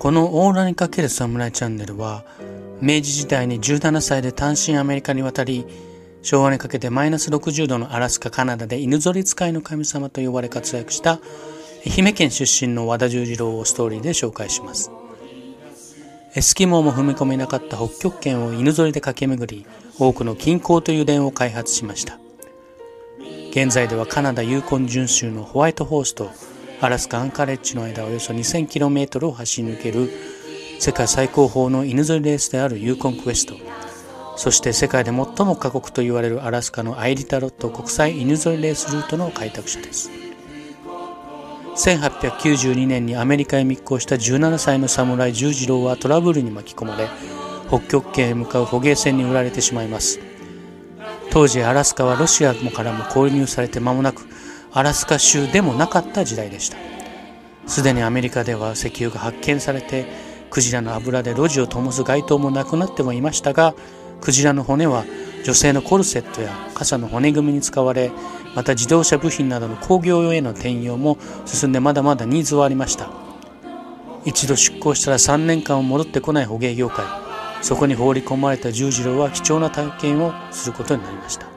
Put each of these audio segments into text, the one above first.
このオーラにかける侍チャンネルは明治時代に17歳で単身アメリカに渡り昭和にかけてマイナス60度のアラスカカナダで犬ぞり使いの神様と呼ばれ活躍した愛媛県出身の和田十次郎をストーリーで紹介します。エスキモーも踏み込めなかった北極圏を犬ぞりで駆け巡り多くの金鉱という電を開発しました。現在ではカナダユーコン準州のホワイトホースとアラスカアンカレッジの間およそ 2000km を走り抜ける世界最高峰の犬ぞりレースであるユーコンクエスト。そして世界で最も過酷と言われるアラスカのアイリタロット国際犬ぞりレースルートの開拓者です。1892年にアメリカへ密航した17歳の侍十次郎はトラブルに巻き込まれ北極圏へ向かう捕鯨船に売られてしまいます。当時アラスカはロシアからも購入されて間もなくアラスカ州でもなかった時代でした。すでにアメリカでは石油が発見されてクジラの油で路地を灯す街灯もなくなってもいましたがクジラの骨は女性のコルセットや傘の骨組みに使われまた自動車部品などの工業用への転用も進んでまだまだニーズはありました。一度出港したら3年間戻ってこない捕鯨業界。そこに放り込まれた十次郎は貴重な体験をすることになりました。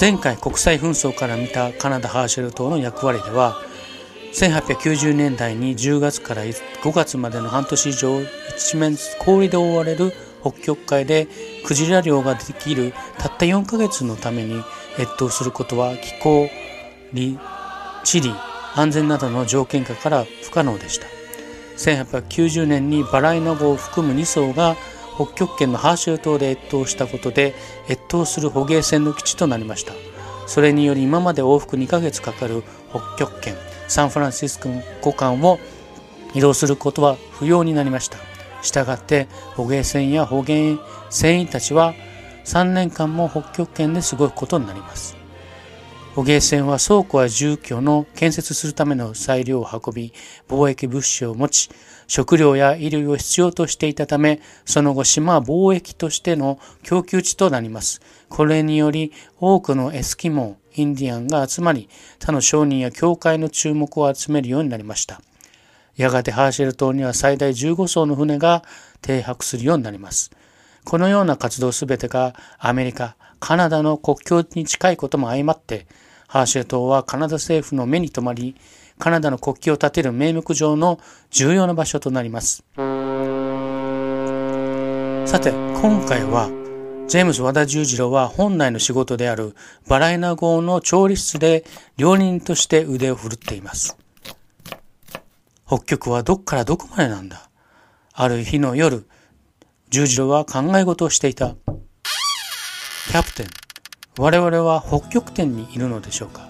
前回国際紛争から見たカナダ・ハーシェル島の役割では1890年代に10月から5月までの半年以上一面氷で覆われる北極海でクジラ漁ができるたった4ヶ月のために越冬することは気候、地理、安全などの条件下から不可能でした。1890年にバライナ号を含む2艘が北極圏のハーシュル島で越冬したことで越冬する捕鯨船の基地となりました。それにより今まで往復2ヶ月かかる北極圏サンフランシスコ湖間を移動することは不要になりました。したがって捕鯨船や捕鯨船員たちは3年間も北極圏で過ごすことになります。捕鯨船は倉庫や住居の建設するための材料を運び、貿易物資を持ち、食料や衣類を必要としていたため、その後島は貿易としての供給地となります。これにより多くのエスキモー、インディアンが集まり、他の商人や教会の注目を集めるようになりました。やがてハーシェル島には最大15艘の船が停泊するようになります。このような活動すべてがアメリカ、カナダの国境に近いことも相まって、ハーシェ島はカナダ政府の目に留まり、カナダの国旗を立てる名目上の重要な場所となります。さて、今回は、ジェームズ・和田十次郎は本来の仕事であるバラエナ号の調理室で料理人として腕を振るっています。北極はどっからどこまでなんだ？ある日の夜、十字路は考え事をしていた。キャプテン、我々は北極点にいるのでしょうか？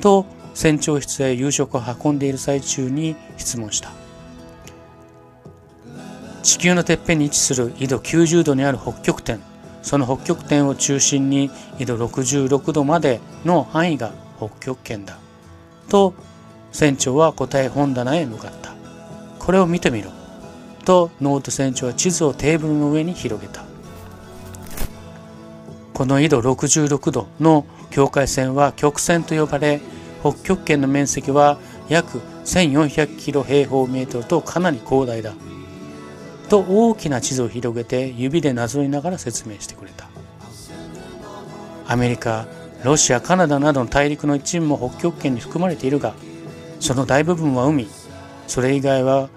と船長室へ夕食を運んでいる最中に質問した。地球のてっぺんに位置する緯度90度にある北極点、その北極点を中心に緯度66度までの範囲が北極圏だ。と船長は答え本棚へ向かった。これを見てみろ。とノート船長は地図をテーブルの上に広げた。この緯度66度の境界線は極線と呼ばれ、北極圏の面積は約1400キロ平方メートルとかなり広大だ。と大きな地図を広げて指でなぞりながら説明してくれた。アメリカ、ロシア、カナダなどの大陸の一部も北極圏に含まれているが、その大部分は海それ以外は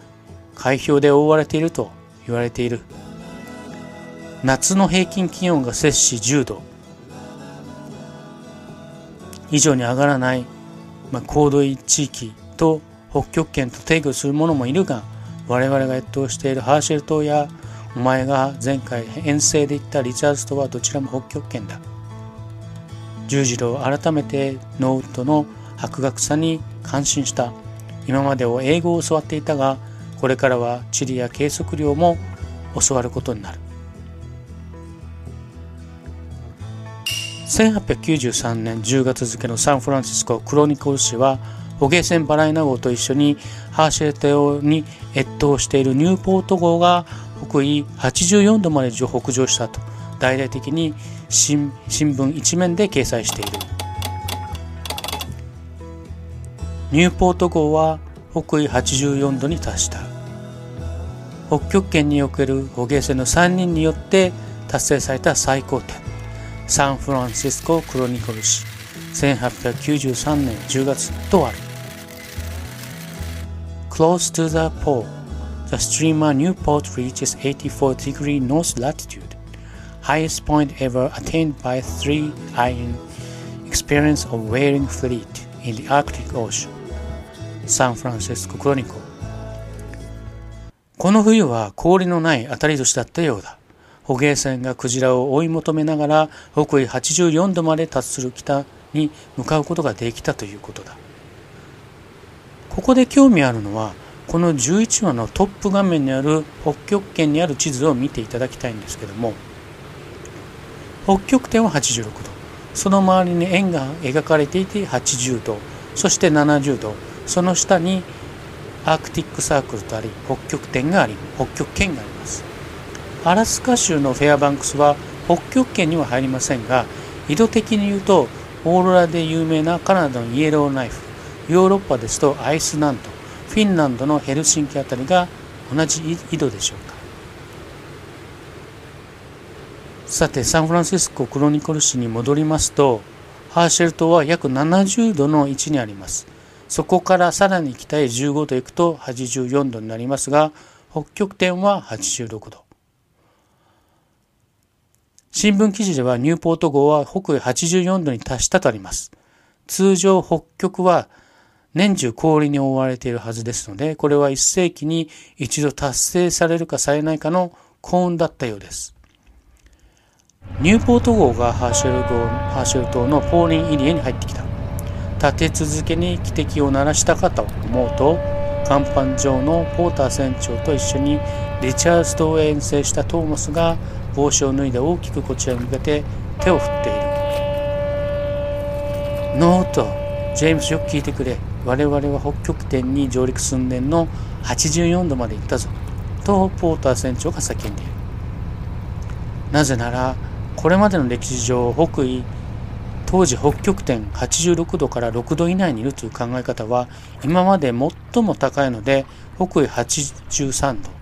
海氷で覆われていると言われている夏の平均気温が摂氏10度。以上に上がらない、まあ、高度地域と北極圏と定義する者もいるが我々が越冬しているハーシェル島やお前が前回遠征で行ったリチャーズ島はどちらも北極圏だ。重次郎は改めてノートの博学さに感心した。今までを英語を教わっていたがこれからは地理や計測量も教わることになる。1893年10月付のサンフランシスコクロニコル紙は捕鯨船バライナ号と一緒にハーシェル島に越冬しているニューポート号が北緯84度まで北上したと大々的に新聞一面で掲載している。ニューポート号は北緯84度に達した。北極圏における捕鯨船の3人によって達成された最高点。サンフランシスコ・クロニコル誌1893年10月とある Close to the pole, the streamer Newport reaches 84 degree north latitude, highest point ever attained by three iron experience of whaling fleet in the Arctic Ocean. サンフランシスコ・クロニコこの冬は氷のない当たり年だったようだ。捕鯨船がクジラを追い求めながら北緯84度まで達する北に向かうことができたということだ。ここで興味あるのはこの11話のトップ画面にある北極圏にある地図を見ていただきたいんですけども北極点は86度。その周りに円が描かれていて80度。そして70度。その下に Arctic Circle とあり北極点があり北極圏があり。アラスカ州のフェアバンクスは北極圏には入りませんが緯度的に言うとオーロラで有名なカナダのイエローナイフヨーロッパですとアイスランドフィンランドのヘルシンキあたりが同じ緯度でしょうか。さてサンフランシスコクロニコル市に戻りますとハーシェル島は約70度の位置にあります。そこからさらに北へ15度行くと84度になりますが北極点は86度。新聞記事ではニューポート号は北緯84度に達したとあります通常北極は年中氷に覆われているはずですので、これは1世紀に一度達成されるかされないかの幸運だったようです。ニューポート号がハーシェル号ハーシェル島のポーリンエリアに入ってきた。立て続けに汽笛を鳴らしたかと思うと、甲板上のポーター船長と一緒にリチャーズ島へ遠征したトーマスが帽子を脱いで大きくこちらに向けて手を振っている。ノート、ジェームスよく聞いてくれ。我々は北極点に上陸寸前の84度まで行ったぞとポーター船長が叫んでいるなぜならこれまでの歴史上北緯当時北極点86度から6度以内にいるという考え方は今まで最も高いので北緯83度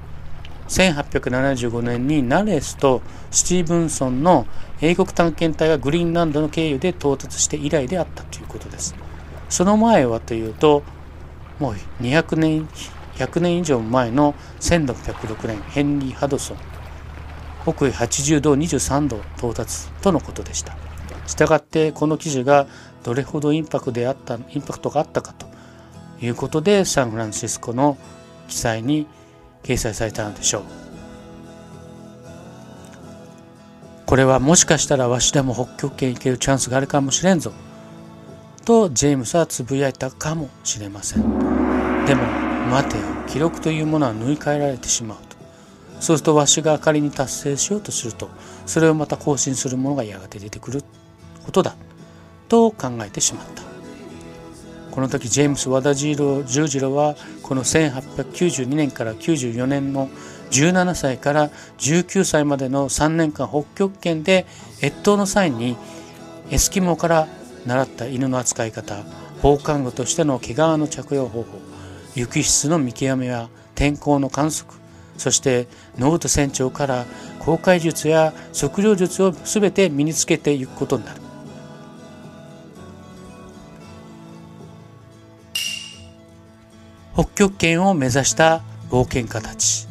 1875年にナレスとスティーブンソンの英国探検隊がグリーンランドの経由で到達して以来であったということです。その前はというともう200年100年以上前の1606年ヘンリー・ハドソン北緯80度23度到達とのことでしたしたがってこの記事がどれほどインパクトであったインパクトがあったかということでサンフランシスコの記載に掲載されたのでしょう。これはもしかしたらわしでも北極圏行けるチャンスがあるかもしれんぞ。とジェームスはつぶやいたかもしれません。でも待てよ。記録というものは縫い替えられてしまうと。そうするとわしが仮に達成しようとするとそれをまた更新するものがやがて出てくることだ。と考えてしまった。この時ジェームス・和田十次郎はこの1892年から94年の17歳から19歳までの3年間北極圏で越冬の際にエスキモから習った犬の扱い方防寒具としての毛皮の着用方法雪質の見極めや天候の観測そしてノート船長から航海術や測量術を全て身につけていくことになる。北極圏を目指した冒険家たち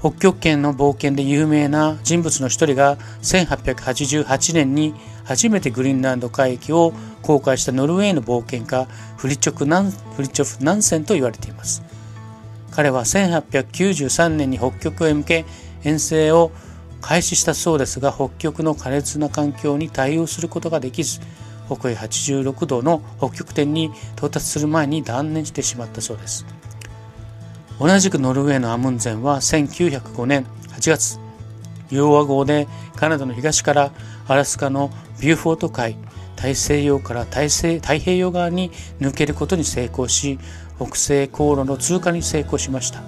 北極圏の冒険で有名な人物の一人が1888年に初めてグリーンランド海域を航海したノルウェーの冒険家フリチョフ・ナンフリチョフ・ナンセンと言われています。彼は1893年に北極へ向け遠征を開始したそうですが北極の苛烈な環境に対応することができず北緯86度の北極点に到達する前に断念してしまったそうです。同じくノルウェーのアムンゼンは1905年8月融和号でカナダの東からアラスカのビューフォート海大西洋から大西太平洋側に抜けることに成功し北西航路の通過に成功しました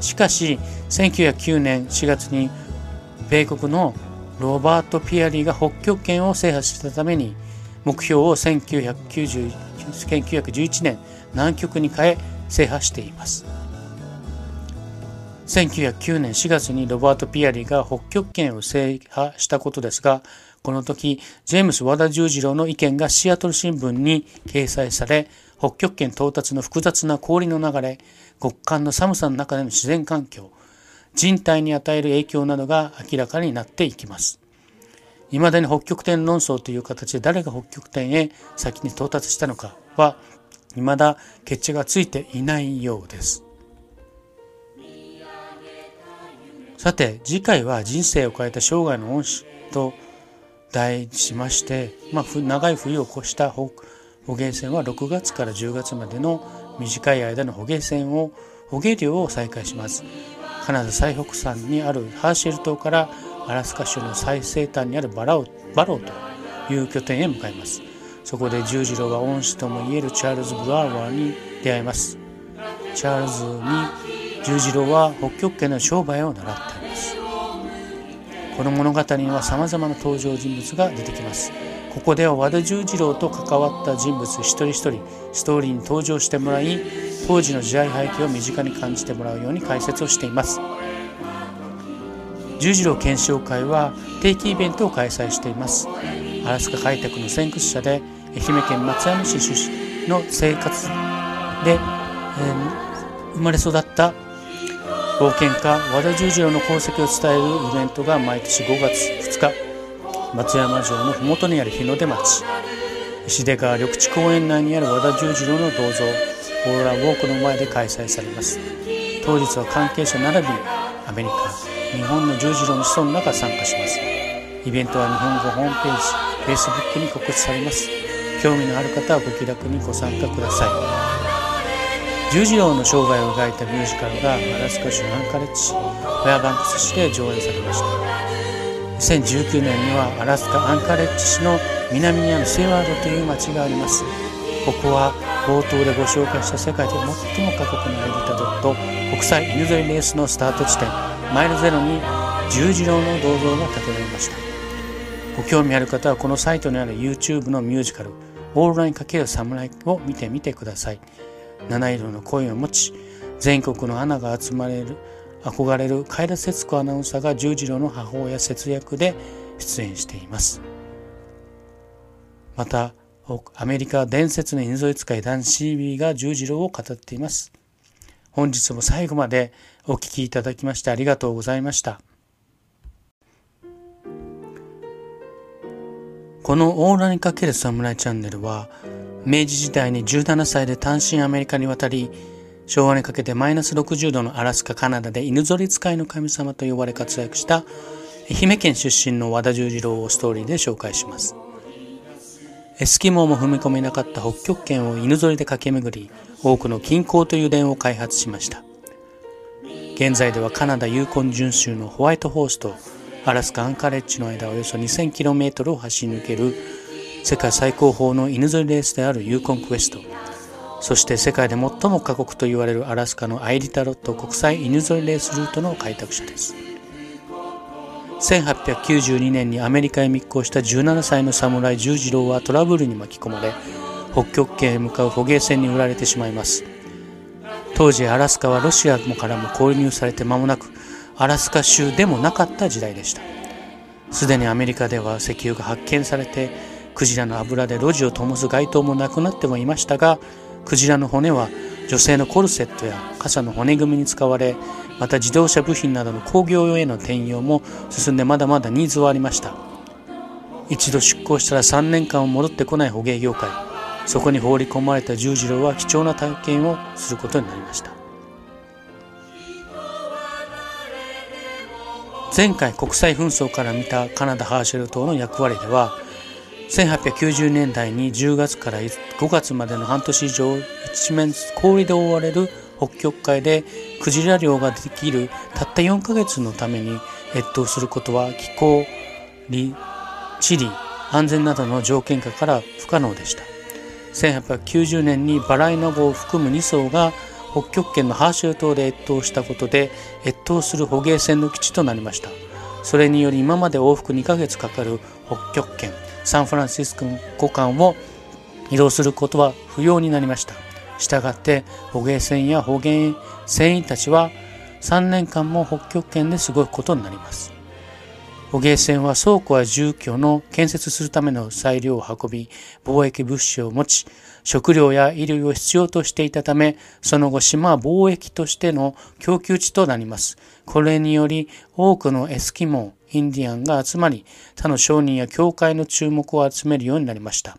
しかし1909年4月に米国のロバート・ピアリーが北極圏を制覇したために目標を1911年南極に変え制覇しています。1909年4月にロバート・ピアリが北極圏を制覇したことですがこの時ジェームス・和田十次郎の意見がシアトル新聞に掲載され北極圏到達の複雑な氷の流れ極寒の寒さの中での自然環境人体に与える影響などが明らかになっていきます。未だに北極点論争という形で誰が北極点へ先に到達したのかは未だ決着がついていないようです。さて次回は人生を変えた生涯の恩師と題しまして、まあ、長い冬を越した捕鯨船は6月から10月までの短い間の捕鯨船を捕鯨漁を再開します。カナダ最北山にあるハーシェル島からアラスカ州の最西端にあるバラオバローという拠点へ向かいます。そこで重次郎が恩師ともいえるチャールズ・ブラワーに出会います。チャールズに重次郎は北極圏の商売を習っています。この物語には様々な登場人物が出てきます。ここでは和田重次郎と関わった人物一人一人ストーリーに登場してもらい当時の時代背景を身近に感じてもらうように解説をしています。十字路検証会は定期イベントを開催しています。アラスカ開拓の先駆者で愛媛県松山市出身の生活で、えー、生まれ育った冒険家和田十字路の功績を伝えるイベントが毎年5月2日松山城の麓にある日の出町。石出川緑地公園内にある和田十字路の銅像オーロラウォークの前で開催されます。当日は関係者並びアメリカ日本の十字路の子孫らが参加します。イベントは日本語ホームページ Facebook に告知されます。興味のある方はご気楽にご参加ください。十字路の生涯を描いたミュージカルがアラスカ州アンカレッジフェアバンクス市で上演されました。2019年にはアラスカアンカレッジ市の南にあるセワードという町があります。ここは冒頭でご紹介した世界で最も過酷なエディタドット国際犬ぞりレースのスタート地点。マイルゼロに十字路の銅像が建てられました。ご興味ある方はこのサイトにある YouTube のミュージカル「オールライン×侍」を見てみてください。七色の声を持ち全国のアナが集まれる憧れるカイラ節子アナウンサーが十字路の母親節約で出演しています。またアメリカ伝説の犬ぞり使いダンシービーが十字路を語っています。本日も最後までお聴きいただきましてありがとうございました。このオーラにかける侍チャンネルは、明治時代に17歳で単身アメリカに渡り、昭和にかけてマイナス60度のアラスカ、カナダで犬ぞり使いの神様と呼ばれ活躍した愛媛県出身の和田十次郎をストーリーで紹介します。エスキモーも踏み込めなかった北極圏を犬ぞりで駆け巡り、多くの近郊という電を開発しました。現在ではカナダユーコン準州のホワイトホースとアラスカアンカレッジの間およそ 2000km を走り抜ける世界最高峰の犬ぞりレースであるユーコンクエスト、そして世界で最も過酷と言われるアラスカのアイリタロット国際犬ぞりレースルートの開拓者です。1892年にアメリカへ密航した17歳の侍十次郎はトラブルに巻き込まれ北極圏へ向かう捕鯨船に売られてしまいます当時アラスカはロシアからも購入されて間もなくアラスカ州でもなかった時代でした。すでにアメリカでは石油が発見されてクジラの油で路地を灯す街灯もなくなってもいましたがクジラの骨は女性のコルセットや傘の骨組みに使われまた自動車部品などの工業用への転用も進んでまだまだニーズはありました。一度出港したら3年間戻ってこない捕鯨業界。そこに放り込まれた十字路は貴重な体験をすることになりました前回国際紛争から見たカナダ・ハーシェル島の役割では1890年代に10月から5月までの半年以上一面氷で覆われる北極海でクジラ漁ができるたった4ヶ月のために越冬することは気候、地理、安全などの条件下から不可能でした。1890年にバライナ号を含む2艘が北極圏のハーシュル島で越冬したことで越冬する捕鯨船の基地となりました。それにより今まで往復2ヶ月かかる北極圏サンフランシスコ湖間を移動することは不要になりました。したがって捕鯨船や捕鯨船員たちは3年間も北極圏で過ごすことになります。捕鯨船は倉庫や住居の建設するための材料を運び、貿易物資を持ち、食料や衣類を必要としていたため、その後島は貿易としての供給地となります。これにより多くのエスキモー、インディアンが集まり、他の商人や教会の注目を集めるようになりました。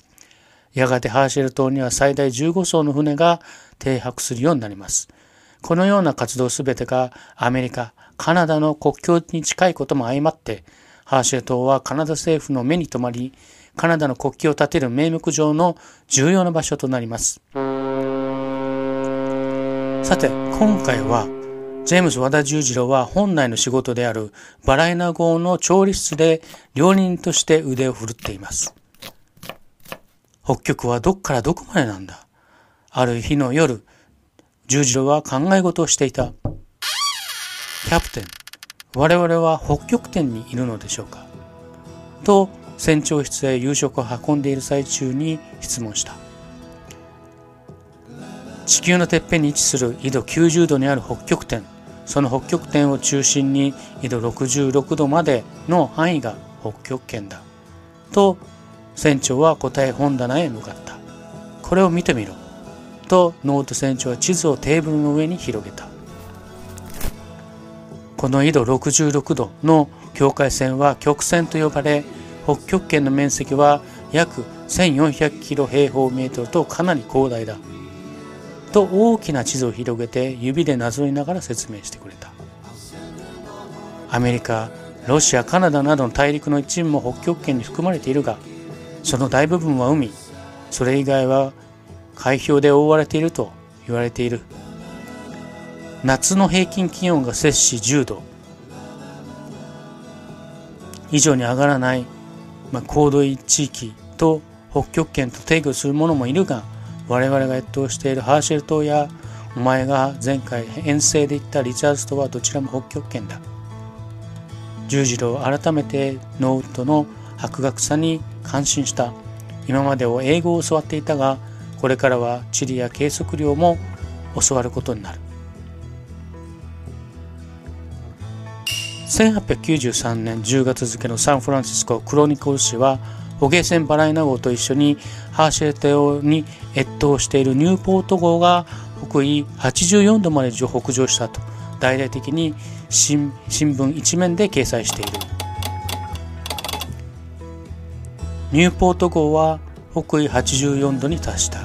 やがてハーシェル島には最大15艘の船が停泊するようになります。このような活動すべてがアメリカ、カナダの国境に近いことも相まって、ハーシェ島はカナダ政府の目に留まり、カナダの国旗を立てる名目上の重要な場所となります。さて、今回は、ジェームズ和田十次郎は本来の仕事であるバラエナ号の調理室で料理人として腕を振るっています。北極はどっからどこまでなんだ？ある日の夜、十次郎は考え事をしていた。キャプテン、我々は北極点にいるのでしょうか？と船長室へ夕食を運んでいる最中に質問した。地球のてっぺんに位置する緯度90度にある北極点その北極点を中心に緯度66度までの範囲が北極圏だ。と船長は答え本棚へ向かった。これを見てみろ。とノート船長は地図をテーブルの上に広げた。この緯度66度の境界線は極線と呼ばれ北極圏の面積は約1400キロ平方メートルとかなり広大だ。と大きな地図を広げて指でなぞりながら説明してくれた。アメリカロシアカナダなどの大陸の一部も北極圏に含まれているがその大部分は海。それ以外は海氷で覆われていると言われている。夏の平均気温が摂氏10度。以上に上がらない、まあ、高度地域と北極圏と定義する者もいるが我々が越冬しているハーシェル島やお前が前回遠征で行ったリチャーズ島はどちらも北極圏だ。重次郎は改めてノートの博学さに感心した。今までを英語を教わっていたがこれからは地理や計測量も教わることになる。1893年10月付のサンフランシスコクロニコル紙は捕鯨船バライナ号と一緒にハーシェル島に越冬しているニューポート号が北緯84度まで北上したと大々的に新聞一面で掲載している。ニューポート号は北緯84度に達した。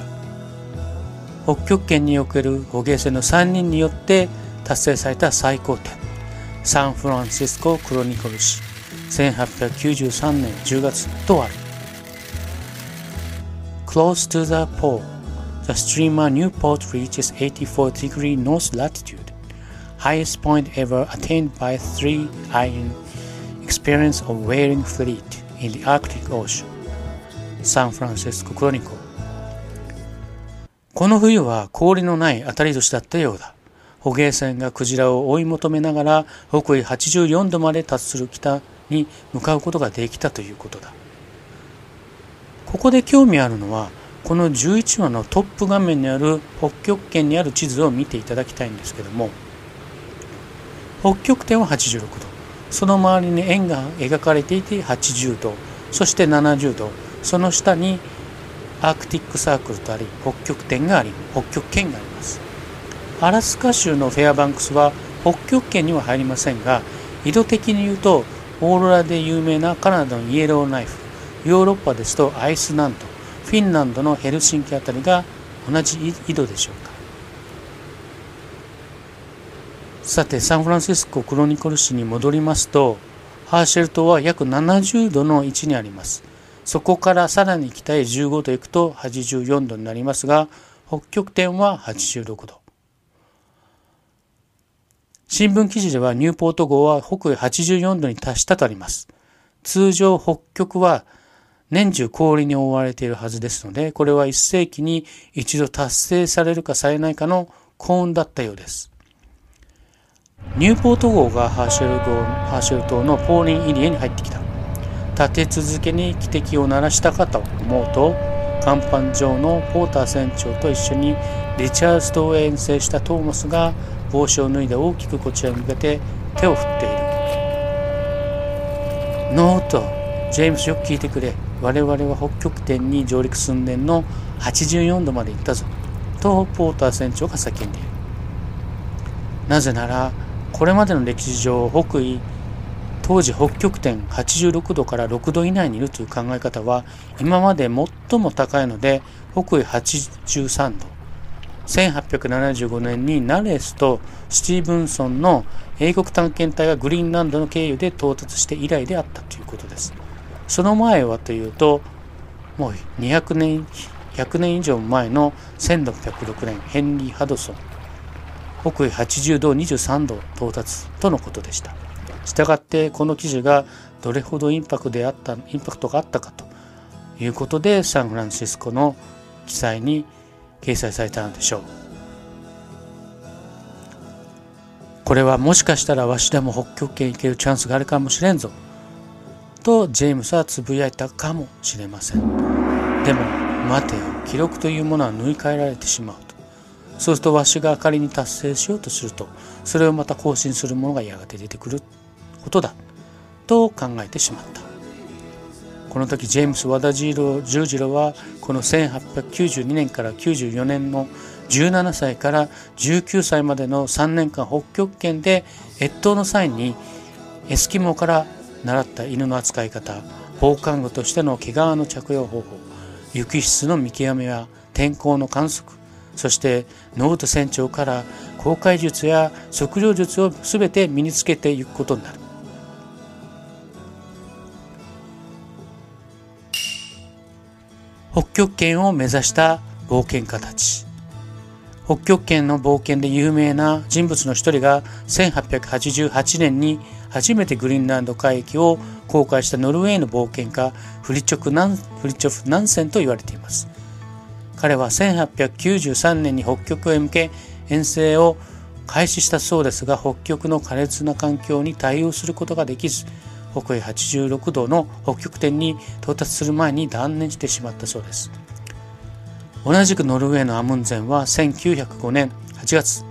北極圏における捕鯨船の3人によって達成された最高点。サンフランシスコクロニコル誌1893年10月とある Close to the pole, the streamer Newport reaches 84 degree north latitude, highest point ever attained by three iron experience of whaling fleet in the Arctic Ocean. サンフランシスコクロニコこの冬は氷のない当たり年だったようだ。捕鯨船がクジラを追い求めながら北緯84度まで達する北に向かうことができたということだ。ここで興味あるのはこの11話のトップ画面にある北極圏にある地図を見ていただきたいんですけども北極点は86度。その周りに円が描かれていて80度。そして70度。その下に Arctic Circle とあり北極点があり北極圏があります。アラスカ州のフェアバンクスは北極圏には入りませんが緯度的に言うとオーロラで有名なカナダのイエローナイフヨーロッパですとアイスランドフィンランドのヘルシンキあたりが同じ緯度でしょうか。さてサンフランシスコクロニクル紙に戻りますとハーシェル島は約70度の位置にあります。そこからさらに北へ15度行くと84度になりますが北極点は86度。新聞記事ではニューポート号は北緯84度に達したとあります。通常北極は年中氷に覆われているはずですので、これは1世紀に一度達成されるかされないかの幸運だったようです。ニューポート号がハーシェル号ハーシェル島のポーリンエリアに入ってきた。立て続けに汽笛を鳴らしたかと思うと甲板上のポーター船長と一緒にリチャーズ島へ遠征したトーマスが帽子を脱いで大きくこちらに向けて手を振っている。ノート。ジェームスよく聞いてくれ。我々は北極点に上陸寸前の84度まで行ったぞ。とポーター船長が叫んでいる。なぜならこれまでの歴史上北緯当時北極点86度から6度以内にいるという考え方は今まで最も高いので北緯83度。1875年にナレスとスティーブンソンの英国探検隊がグリーンランドの経由で到達して以来であったということです。その前はというともう200年100年以上前の1606年ヘンリー・ハドソン。北緯80度23度到達とのことでした。したがってこの記事がどれほどインパクトであったインパクトがあったかということでサンフランシスコの記載に掲載されたのでしょう。これはもしかしたらわしでも北極圏行けるチャンスがあるかもしれんぞ。とジェームスはつぶやいたかもしれません。でも待てよ。記録というものは縫い替えられてしまうと。そうするとわしが仮に達成しようとするとそれをまた更新するものがやがて出てくることだ。と考えてしまった。この時ジェームス・和田十次郎はこの1892年から94年の17歳から19歳までの3年間北極圏で越冬の際にエスキモから習った犬の扱い方防寒具としての毛皮の着用方法雪質の見極めや天候の観測そしてノート船長から航海術や測量術を全て身につけていくことになる。北極圏を目指した冒険家たち。北極圏の冒険で有名な人物の一人が1888年に初めてグリーンランド海域を航海したノルウェーの冒険家フリチョフ・ナン・センと言われています。彼は1893年に北極へ向け遠征を開始したそうですが北極の苛烈な環境に対応することができず北緯86度の北極点に到達する前に断念してしまったそうです。同じくノルウェーのアムンゼンは1905年8月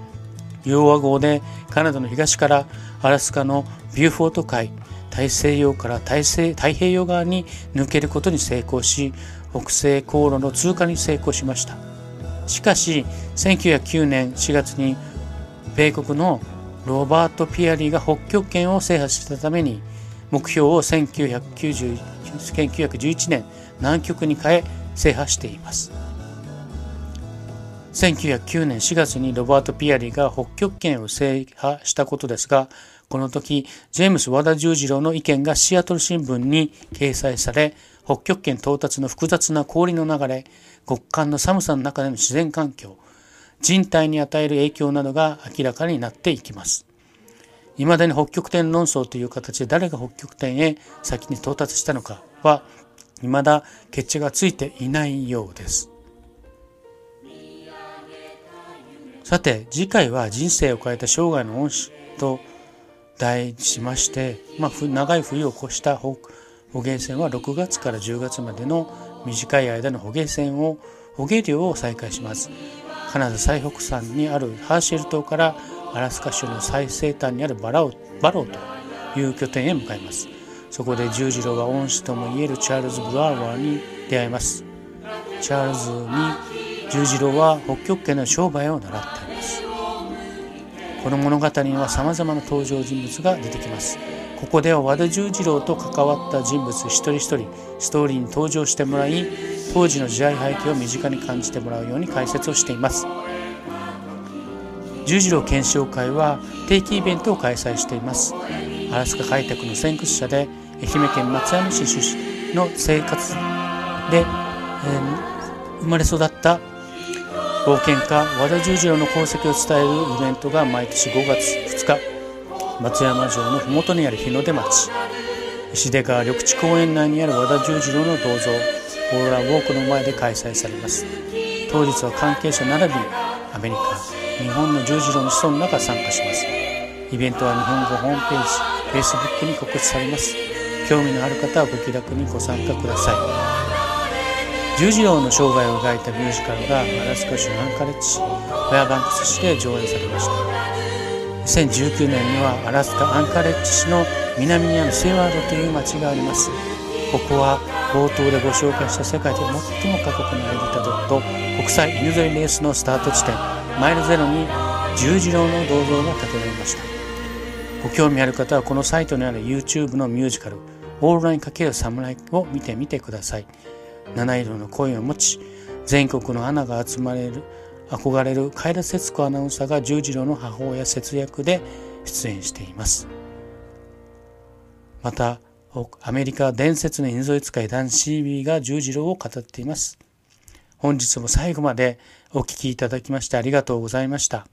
溶和号でカナダの東からアラスカのビューフォート海大西洋から大西太平洋側に抜けることに成功し北西航路の通過に成功しました。しかし1909年4月に米国のロバート・ピアリーが北極圏を制覇したために目標を1911年南極に変え制覇しています。1909年4月にロバート・ピアリーが北極圏を制覇したことですがこの時ジェームス・和田十次郎の意見がシアトル新聞に掲載され北極圏到達の複雑な氷の流れ極寒の寒さの中での自然環境人体に与える影響などが明らかになっていきます。いまだに北極点論争という形で誰が北極点へ先に到達したのかは未だ決着がついていないようです。さて次回は人生を変えた生涯の恩師と題しまして、まあ、長い冬を越した捕鯨船は6月から10月までの短い間の捕鯨船を捕鯨漁を再開します。カナダ最北山にあるハーシェル島からアラスカ州の最西端にあるバラオバローという拠点へ向かいます。そこで重次郎が恩師ともいえるチャールズ・ブラワーに出会います。チャールズに重次郎は北極圏の商売を習っています。この物語には様々な登場人物が出てきます。ここでは和田重次郎と関わった人物一人一人ストーリーに登場してもらい当時の時代背景を身近に感じてもらうように解説をしています。十字路検証会は定期イベントを開催しています。アラスカ開拓の先駆者で愛媛県松山市出身の生活で、えー、生まれ育った冒険家和田十字路の功績を伝えるイベントが毎年5月2日松山城の麓にある日の出町。石出川緑地公園内にある和田十字路の銅像オーロラウォークの前で開催されます。当日は関係者並びアメリカ日本の十字路の子孫らが参加します。イベントは日本語ホームページ Facebook に告知されます。興味のある方はご気楽にご参加ください。十字郎の生涯を描いたミュージカルがアラスカ州アンカレッジ市フェアバンクス市で上演されました。2019年にはアラスカアンカレッジ市の南にあるセワードという町があります。ここは冒頭でご紹介した世界で最も過酷なエディタドット国際犬ぞりレースのスタート地点。マイルゼロに十字路の銅像が建てられました。ご興味ある方はこのサイトにある YouTube のミュージカル「オールライン×侍」を見てみてください。七色の声を持ち全国のアナが集まれる憧れるカイラ節子アナウンサーが十字路の母親節約で出演しています。またアメリカ伝説の犬ぞり使いダンシービーが十字路を語っています。本日も最後までお聴きいただきましてありがとうございました。